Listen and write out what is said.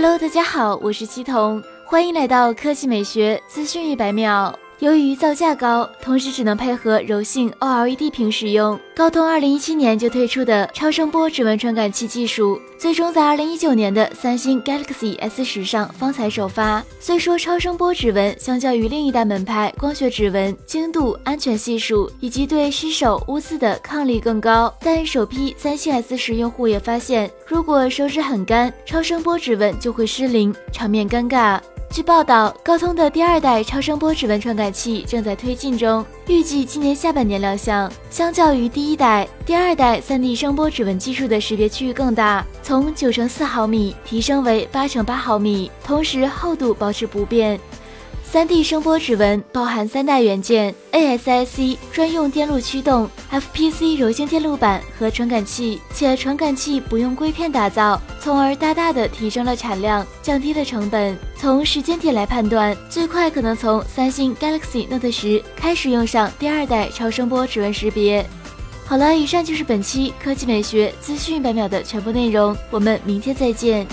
Hello，大家好，我是七童，欢迎来到科技美学资讯一百秒。由于造价高，同时只能配合柔性 OLED 屏使用，高通二零一七年就推出的超声波指纹传感器技术，最终在二零一九年的三星 Galaxy S 十上方才首发。虽说超声波指纹相较于另一代门派光学指纹，精度、安全系数以及对湿手污渍的抗力更高，但首批三星 S 十用户也发现，如果手指很干，超声波指纹就会失灵，场面尴尬。据报道，高通的第二代超声波指纹传感器正在推进中，预计今年下半年亮相。相较于第一代，第二代 3D 声波指纹技术的识别区域更大，从九乘四毫米提升为八乘八毫米，同时厚度保持不变。3D 声波指纹包含三大元件：ASIC 专用电路驱动、FPC 柔性电路板和传感器，且传感器不用硅片打造，从而大大的提升了产量，降低了成本。从时间点来判断，最快可能从三星 Galaxy Note 十开始用上第二代超声波指纹识别。好了，以上就是本期科技美学资讯百秒的全部内容，我们明天再见。